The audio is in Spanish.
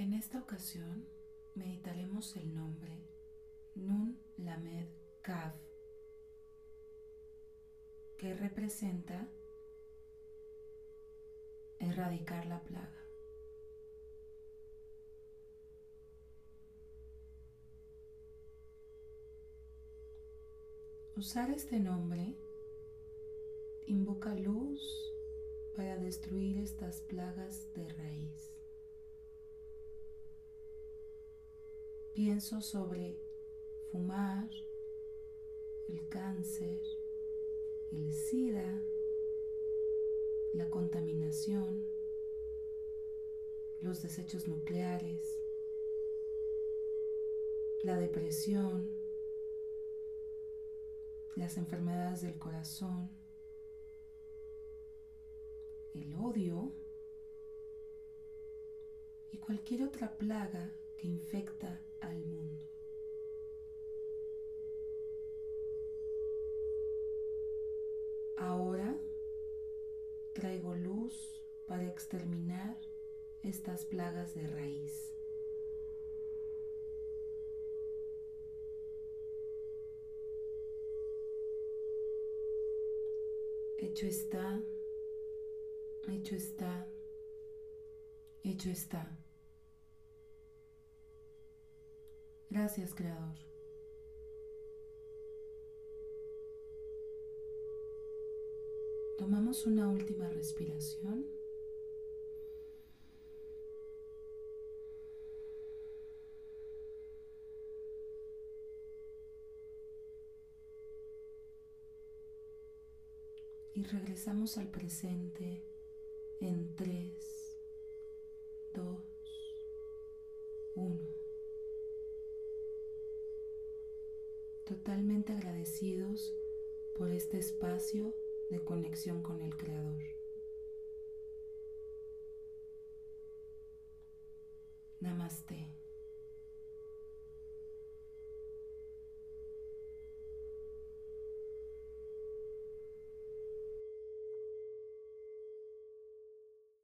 En esta ocasión meditaremos el nombre Nun Lamed Kav, que representa erradicar la plaga. Usar este nombre invoca luz para destruir estas plagas de raíz. Pienso sobre fumar, el cáncer, el SIDA, la contaminación, los desechos nucleares, la depresión, las enfermedades del corazón, el odio y cualquier otra plaga que infecta al mundo. Ahora traigo luz para exterminar estas plagas de raíz. Hecho está, hecho está, hecho está. Gracias, Creador. Tomamos una última respiración. Y regresamos al presente en 3, Totalmente agradecidos por este espacio de conexión con el Creador. Namaste.